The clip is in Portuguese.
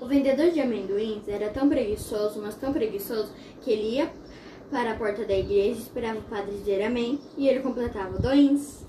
O vendedor de amendoins era tão preguiçoso, mas tão preguiçoso, que ele ia para a porta da igreja, esperava o padre dizer amém e ele completava doins.